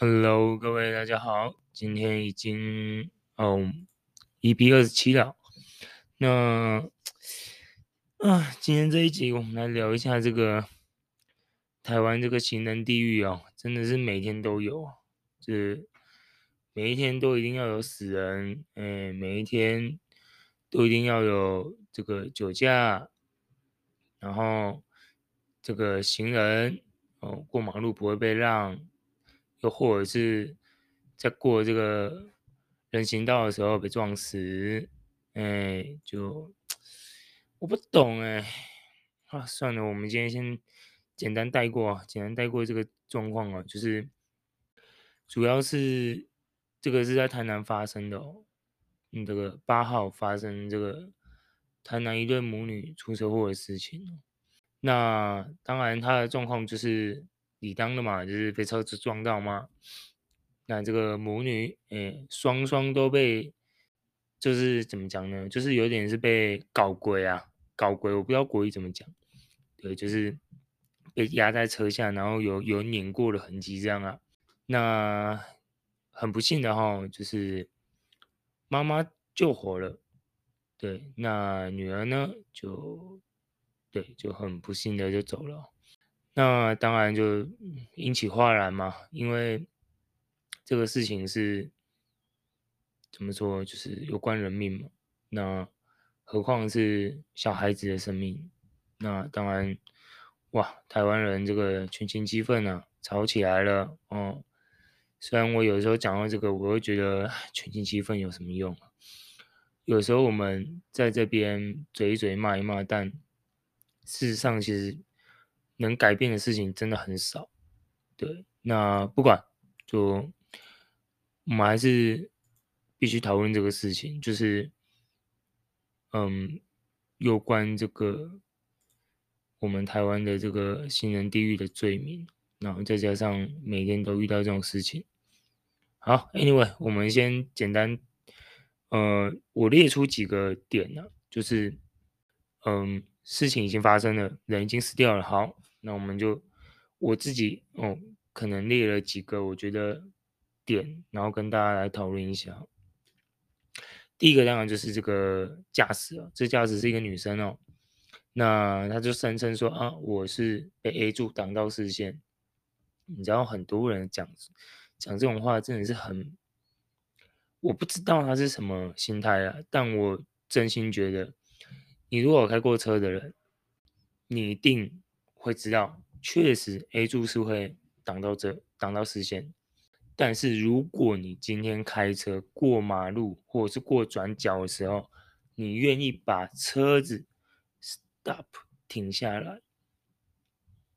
Hello，各位大家好，今天已经哦一比二十七了。那啊，今天这一集我们来聊一下这个台湾这个行人地狱哦，真的是每天都有，就是每一天都一定要有死人，哎，每一天都一定要有这个酒驾，然后这个行人哦过马路不会被让。又或者是在过这个人行道的时候被撞死，哎，就我不懂哎，啊，算了，我们今天先简单带过，简单带过这个状况啊，就是主要是这个是在台南发生的哦，嗯，这个八号发生这个台南一对母女出车祸的事情，那当然他的状况就是。理当的嘛，就是被车子撞到嘛。那这个母女，哎，双双都被，就是怎么讲呢？就是有点是被搞鬼啊，搞鬼，我不知道国语怎么讲。对，就是被压在车下，然后有有碾过的痕迹这样啊。那很不幸的哈，就是妈妈救活了，对，那女儿呢，就对，就很不幸的就走了。那当然就引起哗然嘛，因为这个事情是怎么说，就是有关人命嘛。那何况是小孩子的生命，那当然，哇，台湾人这个群情激愤啊，吵起来了哦。虽然我有时候讲到这个，我会觉得群情激愤有什么用？有时候我们在这边嘴一嘴骂一骂，但事实上其实。能改变的事情真的很少，对，那不管，就我们还是必须讨论这个事情，就是，嗯，有关这个我们台湾的这个行人地狱的罪名，然后再加上每天都遇到这种事情。好，Anyway，我们先简单，呃，我列出几个点呢，就是，嗯，事情已经发生了，人已经死掉了，好。那我们就我自己哦，可能列了几个我觉得点，然后跟大家来讨论一下。第一个当然就是这个驾驶啊，这驾驶是一个女生哦，那她就声称说啊，我是被 A 柱挡到视线。你知道很多人讲讲这种话真的是很，我不知道他是什么心态啊，但我真心觉得，你如果开过车的人，你一定。会知道，确实 A 柱是会挡到这挡到视线，但是如果你今天开车过马路或者是过转角的时候，你愿意把车子 stop 停下来，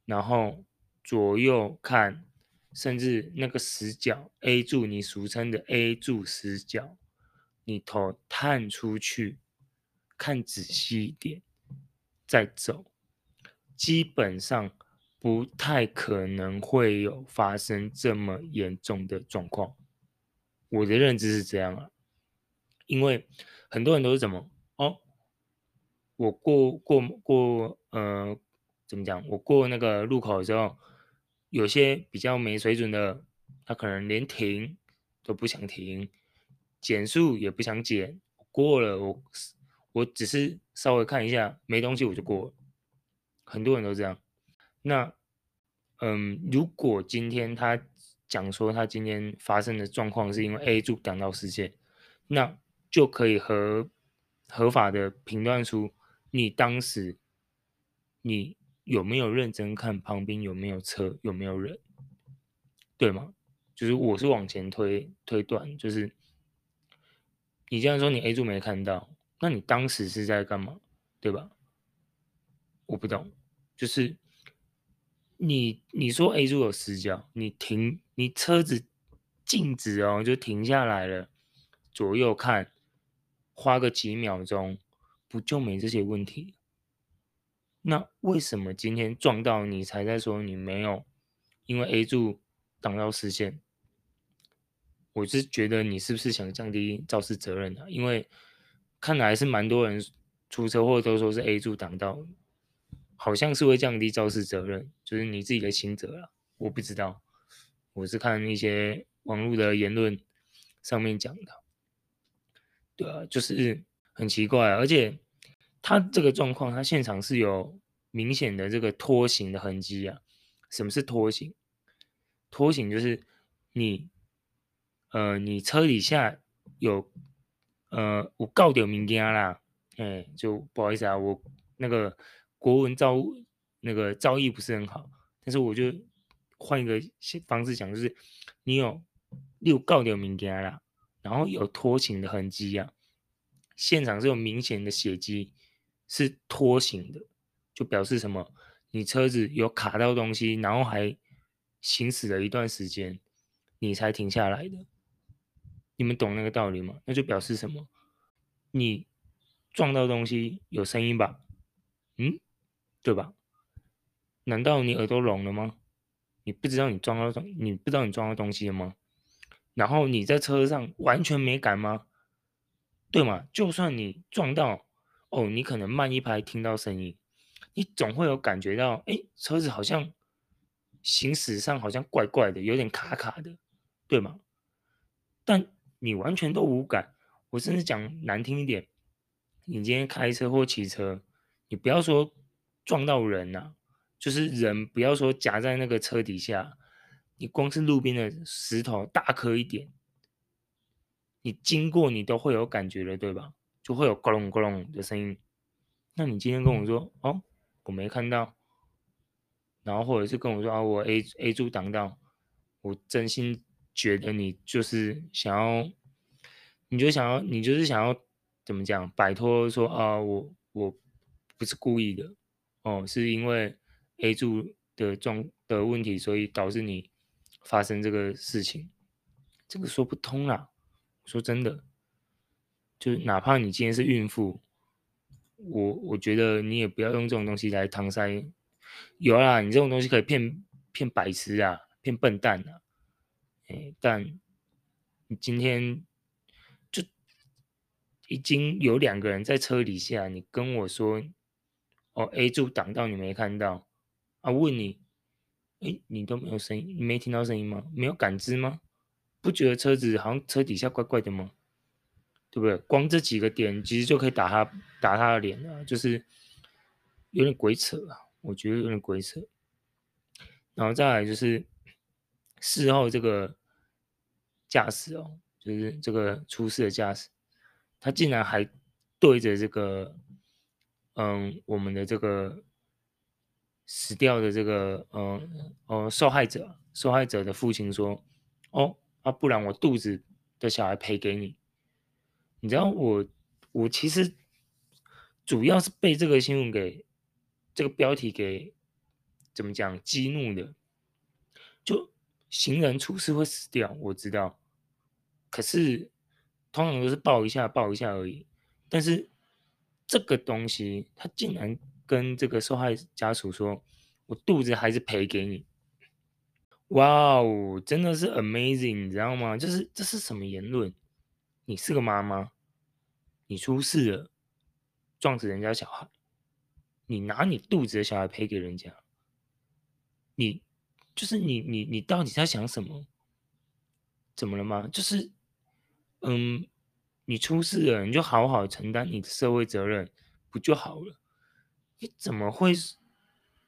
然后左右看，甚至那个死角 A 柱，你俗称的 A 柱死角，你头探出去看仔细一点，再走。基本上不太可能会有发生这么严重的状况，我的认知是这样啊，因为很多人都是怎么哦，我过过过呃怎么讲，我过那个路口的时候，有些比较没水准的，他可能连停都不想停，减速也不想减，过了我我只是稍微看一下没东西我就过了。很多人都这样，那，嗯，如果今天他讲说他今天发生的状况是因为 A 柱挡到视线，那就可以合合法的评断出你当时你有没有认真看旁边有没有车有没有人，对吗？就是我是往前推推断，就是你这样说你 A 柱没看到，那你当时是在干嘛，对吧？我不懂。就是你你说 A 柱有死角，你停你车子静止哦，就停下来了，左右看，花个几秒钟，不就没这些问题？那为什么今天撞到你才在说你没有？因为 A 柱挡到视线，我是觉得你是不是想降低肇事责任啊？因为看来是蛮多人出车祸都说是 A 柱挡到。好像是会降低肇事责任，就是你自己的刑责了，我不知道。我是看一些网络的言论上面讲的。对啊，就是很奇怪啊，而且他这个状况，他现场是有明显的这个拖行的痕迹啊。什么是拖行？拖行就是你，呃，你车底下有，呃，我告掉物件啦，哎，就不好意思啊，我那个国文造那个造诣不是很好，但是我就换一个方式讲，就是你有你有搞点物件啦，然后有拖行的痕迹啊，现场是有明显的血迹，是拖行的，就表示什么？你车子有卡到东西，然后还行驶了一段时间，你才停下来的。你们懂那个道理吗？那就表示什么？你撞到东西有声音吧？嗯，对吧？难道你耳朵聋了吗？你不知道你撞到东，你不知道你撞到东西了吗？然后你在车上完全没感吗？对吗？就算你撞到，哦，你可能慢一拍听到声音。你总会有感觉到，哎，车子好像行驶上好像怪怪的，有点卡卡的，对吗？但你完全都无感。我甚至讲难听一点，你今天开车或骑车，你不要说撞到人呐，就是人不要说夹在那个车底下，你光是路边的石头大颗一点，你经过你都会有感觉的，对吧？就会有咕隆咕隆的声音。那你今天跟我说，哦。我没看到，然后或者是跟我说啊，我 A A 柱挡到，我真心觉得你就是想要，你就想要，你就是想要怎么讲，摆脱说啊，我我不是故意的，哦，是因为 A 柱的状的问题，所以导致你发生这个事情，这个说不通啦。说真的，就哪怕你今天是孕妇。我我觉得你也不要用这种东西来搪塞，有啦，你这种东西可以骗骗白痴啊，骗笨蛋啊，但你今天就已经有两个人在车底下，你跟我说，哦，A 柱挡到你没看到啊？问你，哎，你都没有声音，你没听到声音吗？没有感知吗？不觉得车子好像车底下怪怪的吗？对不对？光这几个点其实就可以打他打他的脸了，就是有点鬼扯啊，我觉得有点鬼扯。然后再来就是事后这个驾驶哦，就是这个出事的驾驶，他竟然还对着这个嗯我们的这个死掉的这个嗯哦受害者受害者的父亲说，哦啊不然我肚子的小孩赔给你。你知道我，我其实主要是被这个新闻给这个标题给怎么讲激怒的。就行人出事会死掉，我知道，可是通常都是抱一下抱一下而已。但是这个东西，他竟然跟这个受害家属说：“我肚子还是赔给你。”哇哦，真的是 amazing，你知道吗？就是这是什么言论？你是个妈妈，你出事了，撞死人家小孩，你拿你肚子的小孩赔给人家，你就是你你你到底在想什么？怎么了吗？就是，嗯，你出事了，你就好好承担你的社会责任，不就好了？你怎么会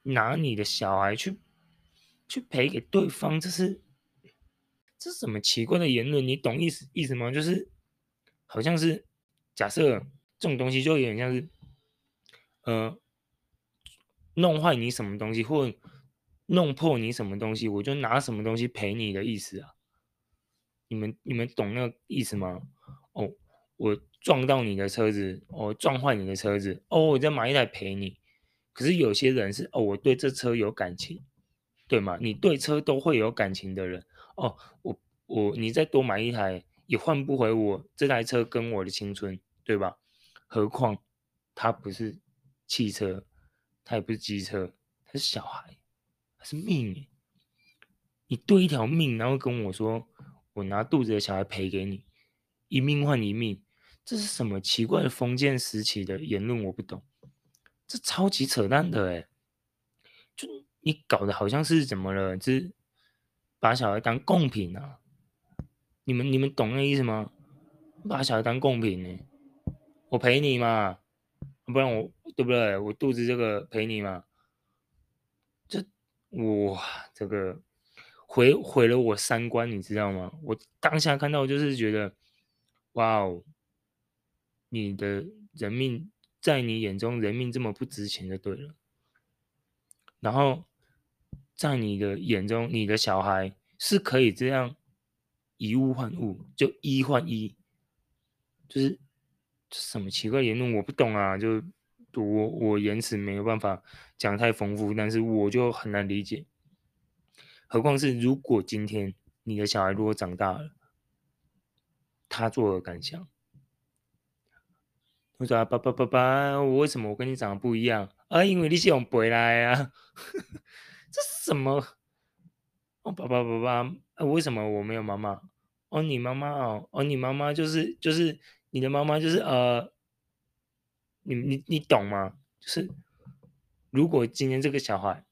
拿你的小孩去去赔给对方？这是这是什么奇怪的言论？你懂意思意思吗？就是。好像是假设这种东西就有点像是，呃，弄坏你什么东西，或弄破你什么东西，我就拿什么东西赔你的意思啊？你们你们懂那个意思吗？哦，我撞到你的车子，哦，撞坏你的车子，哦，我再买一台赔你。可是有些人是哦，我对这车有感情，对吗？你对车都会有感情的人，哦，我我你再多买一台。也换不回我这台车跟我的青春，对吧？何况他不是汽车，他也不是机车，他是小孩，他是命。你对一条命，然后跟我说，我拿肚子的小孩赔给你，一命换一命，这是什么奇怪的封建时期的言论？我不懂，这超级扯淡的诶，就你搞得好像是怎么了？这把小孩当贡品啊！你们你们懂那意思吗？把小孩当贡品呢？我陪你嘛，不然我对不对？我肚子这个陪你嘛。这哇，这个毁毁了我三观，你知道吗？我当下看到就是觉得，哇哦，你的人命在你眼中人命这么不值钱就对了。然后在你的眼中，你的小孩是可以这样以物换物，就一换一，就是什么奇怪言论我不懂啊，就我我言辞没有办法讲太丰富，但是我就很难理解。何况是如果今天你的小孩如果长大了，他作何感想？我说，爸爸爸爸，我为什么我跟你长得不一样？啊，因为你是用背来啊，这是什么？哦，爸爸爸爸，为什么我没有妈妈？哦，你妈妈哦，哦，你妈妈就是就是你的妈妈就是呃，你你你懂吗？就是如果今天这个小孩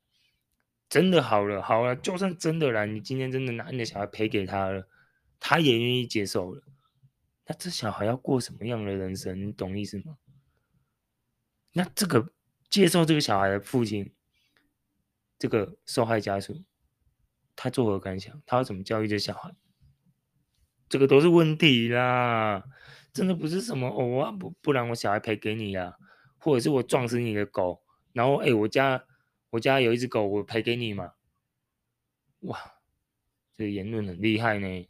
真的好了好了，就算真的啦，你今天真的拿你的小孩赔给他了，他也愿意接受了。那这小孩要过什么样的人生？你懂意思吗？那这个接受这个小孩的父亲，这个受害家属，他作何感想？他要怎么教育这小孩？这个都是问题啦！真的不是什么哦，不不然我小孩赔给你呀，或者是我撞死你的狗，然后哎，我家我家有一只狗，我赔给你嘛？哇，这个言论很厉害呢。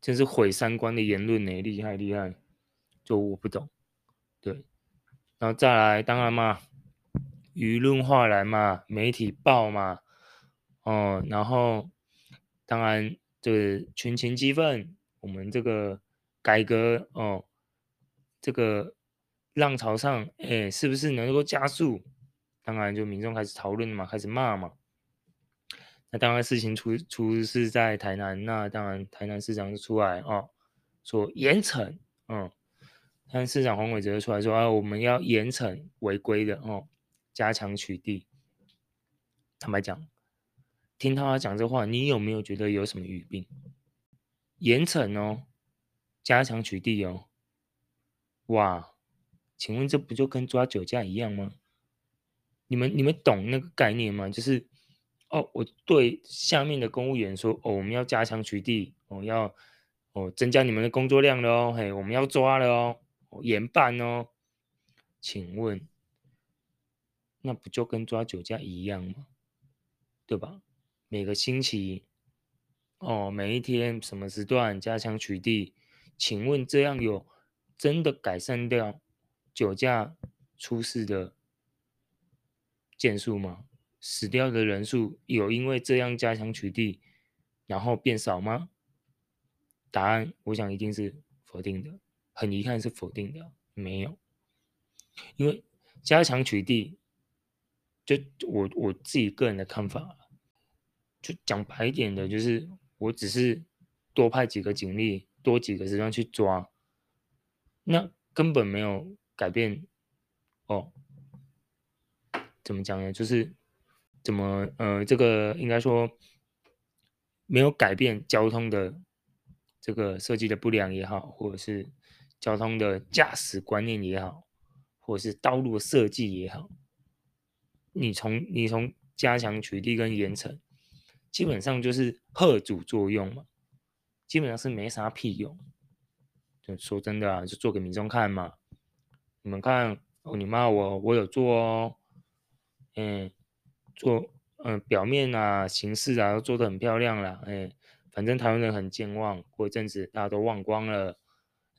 真是毁三观的言论呢，厉害厉害，就我不懂，对，然后再来，当然嘛，舆论化来嘛，媒体报嘛，哦，然后当然这个群情激愤，我们这个改革哦，这个浪潮上，哎，是不是能够加速？当然就民众开始讨论嘛，开始骂嘛。那当然，事情出出是在台南，那当然台南市长就出来哦，说严惩，嗯，但市长黄伟哲出来说啊，我们要严惩违规的哦，加强取缔。坦白讲，听他讲这话，你有没有觉得有什么语病？严惩哦，加强取缔哦，哇，请问这不就跟抓酒驾一样吗？你们你们懂那个概念吗？就是。哦，我对下面的公务员说，哦，我们要加强取缔，哦，要哦增加你们的工作量了哦，嘿，我们要抓了哦，严办哦。请问，那不就跟抓酒驾一样吗？对吧？每个星期，哦，每一天什么时段加强取缔？请问这样有真的改善掉酒驾出事的件数吗？死掉的人数有因为这样加强取缔，然后变少吗？答案我想一定是否定的，很遗憾是否定的，没有。因为加强取缔，就我我自己个人的看法，就讲白一点的，就是我只是多派几个警力，多几个时段去抓，那根本没有改变。哦，怎么讲呢？就是。怎么？呃，这个应该说没有改变交通的这个设计的不良也好，或者是交通的驾驶观念也好，或者是道路设计也好，你从你从加强取缔跟严惩，基本上就是吓阻作用嘛，基本上是没啥屁用。就说真的啊，就做给民众看嘛。你们看哦，你骂我，我有做哦，嗯。做嗯、表面啊，形式啊，都做得很漂亮了，哎，反正台湾人很健忘，过一阵子大家都忘光了，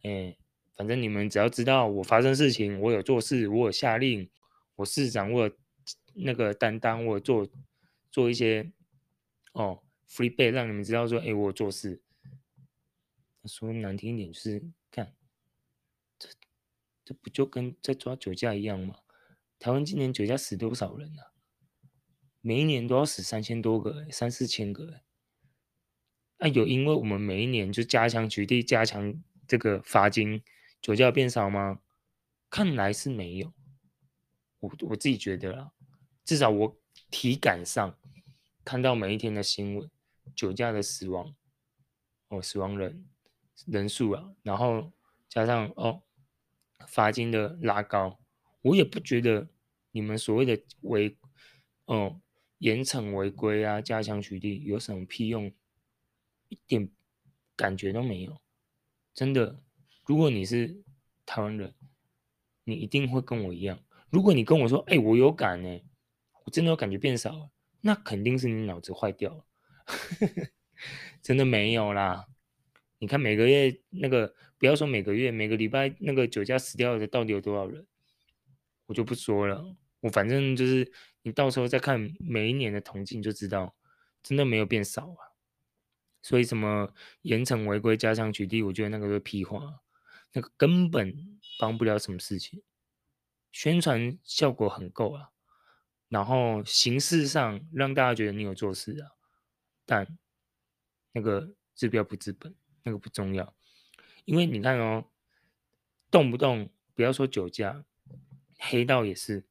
哎，反正你们只要知道我发生事情，我有做事，我有下令，我市长我有那个担当，我有做做一些哦 freebay 让你们知道说，哎，我有做事。说难听一点就是，看这这不就跟在抓酒驾一样吗？台湾今年酒驾死多少人啊？每一年都要死三千多个，三四千个，哎，有因为我们每一年就加强取缔、加强这个罚金，酒驾变少吗？看来是没有。我我自己觉得啦，至少我体感上看到每一天的新闻，酒驾的死亡哦，死亡人人数啊，然后加上哦罚金的拉高，我也不觉得你们所谓的违哦严惩违规啊，加强取缔有什么屁用，一点感觉都没有。真的，如果你是台湾人，你一定会跟我一样。如果你跟我说，哎、我有感呢，我真的有感觉变少了，那肯定是你脑子坏掉了。真的没有啦。你看每个月那个，不要说每个月，每个礼拜那个酒驾死掉的到底有多少人，我就不说了。我反正就是，你到时候再看每一年的统计，你就知道，真的没有变少啊。所以什么严惩违规、加强取缔，我觉得那个是屁话，那个根本帮不了什么事情。宣传效果很够啊，然后形式上让大家觉得你有做事啊，但那个治标不治本，那个不重要。因为你看哦，动不动不要说酒驾，黑道也是，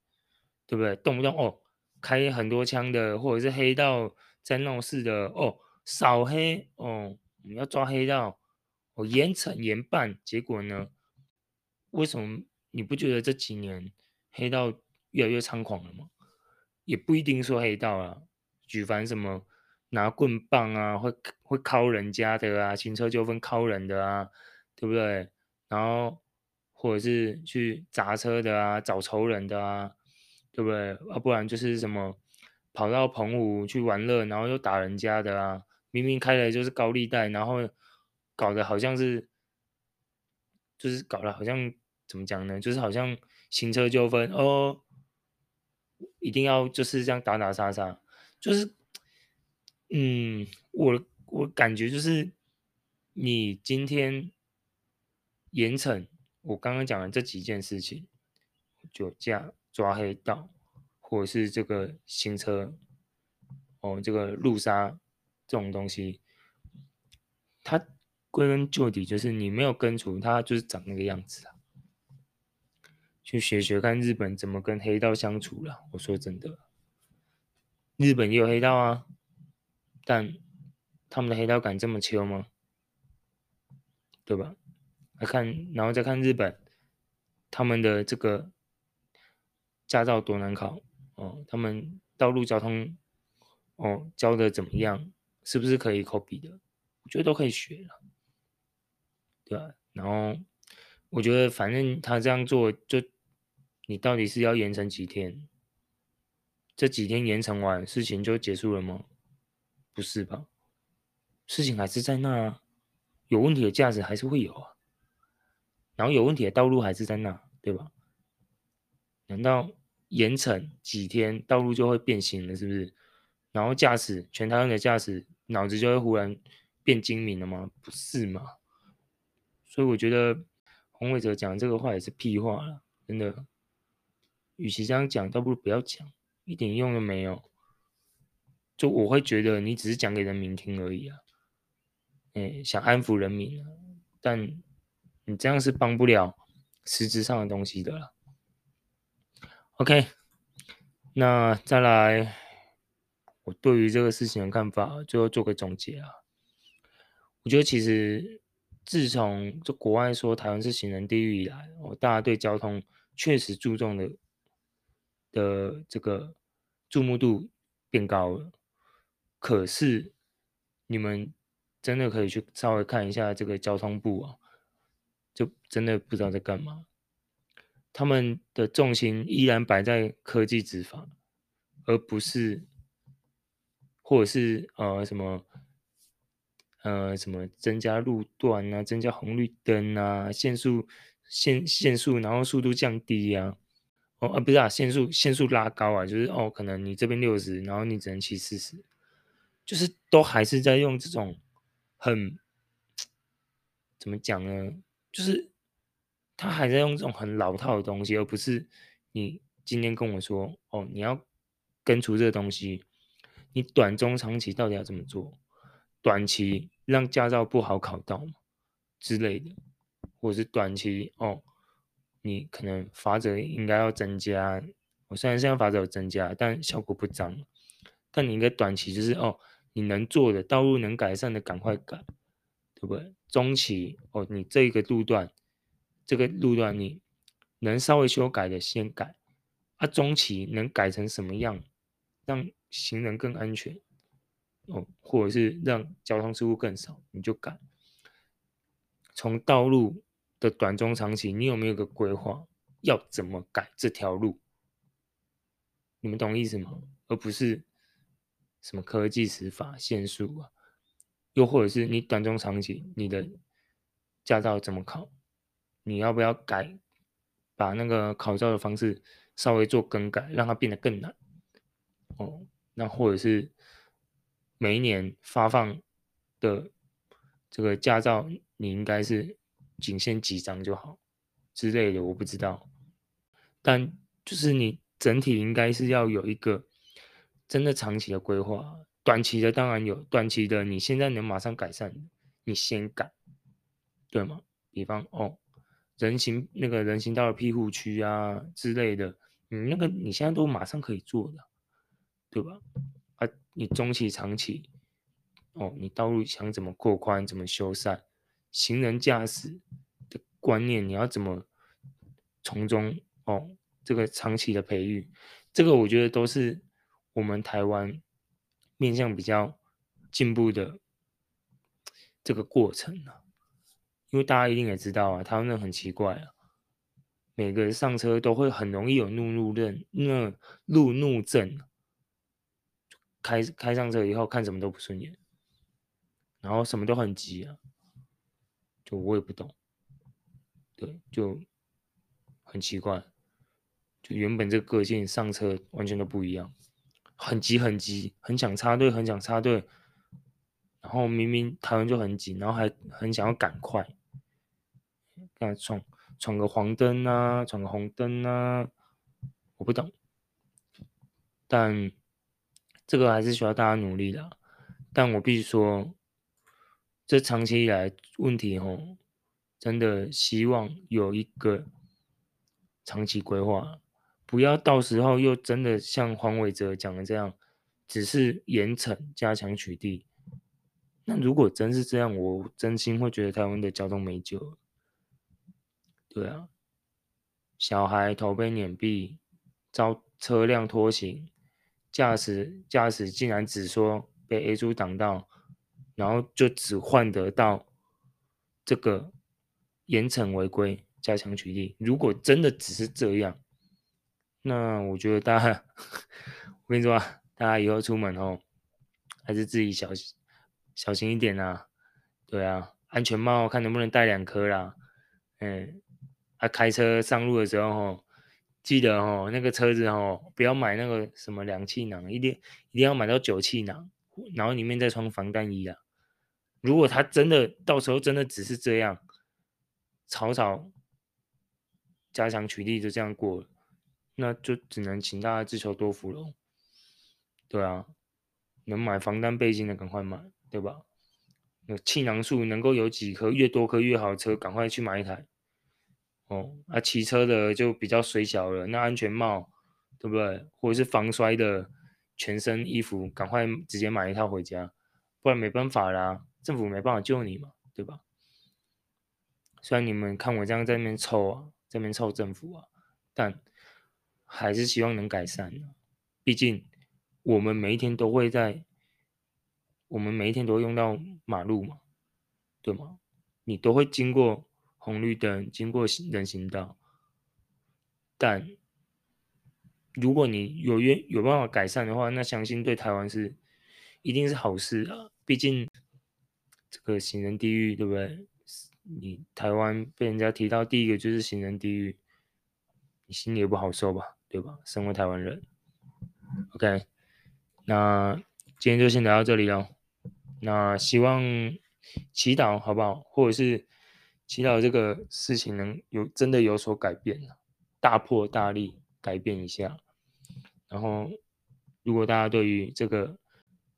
对不对？动不动哦，开很多枪的，或者是黑道在闹事的哦。扫黑哦，我们要抓黑道，哦，严惩严办。结果呢？为什么你不觉得这几年黑道越来越猖狂了吗？也不一定说黑道啊，举凡什么拿棍棒啊，会会敲人家的啊，行车纠纷敲人的啊，对不对？然后或者是去砸车的啊，找仇人的啊，对不对？啊，不然就是什么跑到澎湖去玩乐，然后又打人家的啊。明明开的就是高利贷，然后搞得好像是，就是搞得好像怎么讲呢？就是好像行车纠纷哦，一定要就是这样打打杀杀，就是，嗯，我我感觉就是你今天严惩我刚刚讲的这几件事情，酒驾、抓黑道，或者是这个行车，哦，这个路杀。这种东西，它归根究底就是你没有根除，它就是长那个样子啊。去学学看日本怎么跟黑道相处了。我说真的，日本也有黑道啊，但他们的黑道敢这么秋吗？对吧？来看，然后再看日本，他们的这个驾照多难考哦，他们道路交通哦教的怎么样？是不是可以 copy 的？我觉得都可以学了，对吧？然后我觉得反正他这样做，就你到底是要严惩几天？这几天严惩完，事情就结束了吗？不是吧？事情还是在那，有问题的驾驶还是会有啊，然后有问题的道路还是在那，对吧？难道严惩几天，道路就会变形了？是不是？然后驾驶全台湾的驾驶。脑子就会忽然变精明了吗？不是嘛？所以我觉得洪伟哲讲这个话也是屁话了，真的。与其这样讲，倒不如不要讲，一点用都没有。就我会觉得你只是讲给人民听而已啊，哎，想安抚人民啊，但你这样是帮不了实质上的东西的了。OK，那再来。我对于这个事情的看法，最后做个总结啊。我觉得其实自从这国外说台湾是行人地狱以来，哦，大家对交通确实注重的的这个注目度变高了。可是你们真的可以去稍微看一下这个交通部啊，就真的不知道在干嘛。他们的重心依然摆在科技执法，而不是。或者是呃什么呃什么增加路段啊，增加红绿灯啊，限速限限速，然后速度降低呀，啊，哦啊不是啊，限速限速拉高啊，就是哦可能你这边六十，然后你只能骑四十，就是都还是在用这种很怎么讲呢？就是他还在用这种很老套的东西，而不是你今天跟我说哦你要根除这个东西。你短中长期到底要怎么做？短期让驾照不好考到之类的，或者是短期哦，你可能罚则应该要增加。我虽然现在罚则有增加，但效果不彰。但你应该短期就是哦，你能做的道路能改善的赶快改，对不对？中期哦，你这个路段，这个路段你能稍微修改的先改，啊，中期能改成什么样，让行人更安全，哦，或者是让交通事故更少，你就改。从道路的短中长期，你有没有个规划？要怎么改这条路？你们懂意思吗？而不是什么科技执法限速啊，又或者是你短中长期你的驾照怎么考？你要不要改？把那个考照的方式稍微做更改，让它变得更难。哦，那或者是每一年发放的这个驾照，你应该是仅限几张就好之类的，我不知道。但就是你整体应该是要有一个真的长期的规划，短期的当然有，短期的你现在能马上改善，你先改，对吗？比方哦，人行那个人行道的庇护区啊之类的，你那个你现在都马上可以做的，对吧？啊，你中期、长期，哦，你道路想怎么扩宽、怎么修缮，行人驾驶的观念你要怎么从中。哦，这个长期的培育，这个我觉得都是我们台湾面向比较进步的这个过程啊。因为大家一定也知道啊，台湾人很奇怪啊，每个人上车都会很容易有怒怒症，那路怒症，开开上车以后看什么都不顺眼，然后什么都很急啊，就我也不懂，对，就很奇怪。就原本这个个性上车完全都不一样，很急很急，很想插队，很想插队，然后明明台湾就很紧，然后还很想要赶快，赶闯闯个黄灯啊，闯个红灯啊，我不懂，但这个还是需要大家努力的。但我必须说，这长期以来问题吼，真的希望有一个长期规划。不要到时候又真的像黄伟哲讲的这样，只是严惩加强取缔。那如果真是这样，我真心会觉得台湾的交通没救了。对啊，小孩头被碾毙，遭车辆拖行，驾驶驾驶竟然只说被 A 柱挡到，然后就只换得到这个严惩违规加强取缔。如果真的只是这样。那我觉得大家，我跟你说啊，大家以后出门哦，还是自己小心小心一点啊。对啊，安全帽看能不能戴两颗啦。嗯，啊，开车上路的时候哦，记得哦，那个车子哦，不要买那个什么两气囊，一定一定要买到九气囊，然后里面再穿防弹衣啊。如果他真的到时候真的只是这样，草草加强取缔就这样过了。那就只能请大家自求多福喽。对啊，能买防弹背心的赶快买，对吧？那气囊数能够有几颗，越多颗越好车，赶快去买一台。哦，啊，骑车的就比较水小了，那安全帽，对不对？或者是防摔的全身衣服，赶快直接买一套回家，不然没办法啦，政府没办法救你嘛，对吧？虽然你们看我这样在那边凑啊，在那边凑政府啊，但。还是希望能改善，毕竟我们每一天都会在，我们每一天都会用到马路嘛，对吗？你都会经过红绿灯，经过行人行道，但如果你有愿有办法改善的话，那相信对台湾是一定是好事啊。毕竟这个行人地狱，对不对？你台湾被人家提到第一个就是行人地狱，你心里也不好受吧？对吧？身为台湾人，OK，那今天就先聊到这里喽。那希望祈祷好不好？或者是祈祷这个事情能有真的有所改变，大破大立改变一下。然后，如果大家对于这个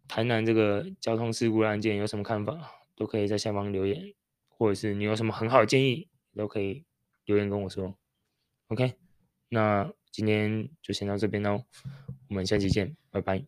台南这个交通事故案件有什么看法，都可以在下方留言，或者是你有什么很好的建议，都可以留言跟我说。OK，那。今天就先到这边喽，我们下期见，拜拜。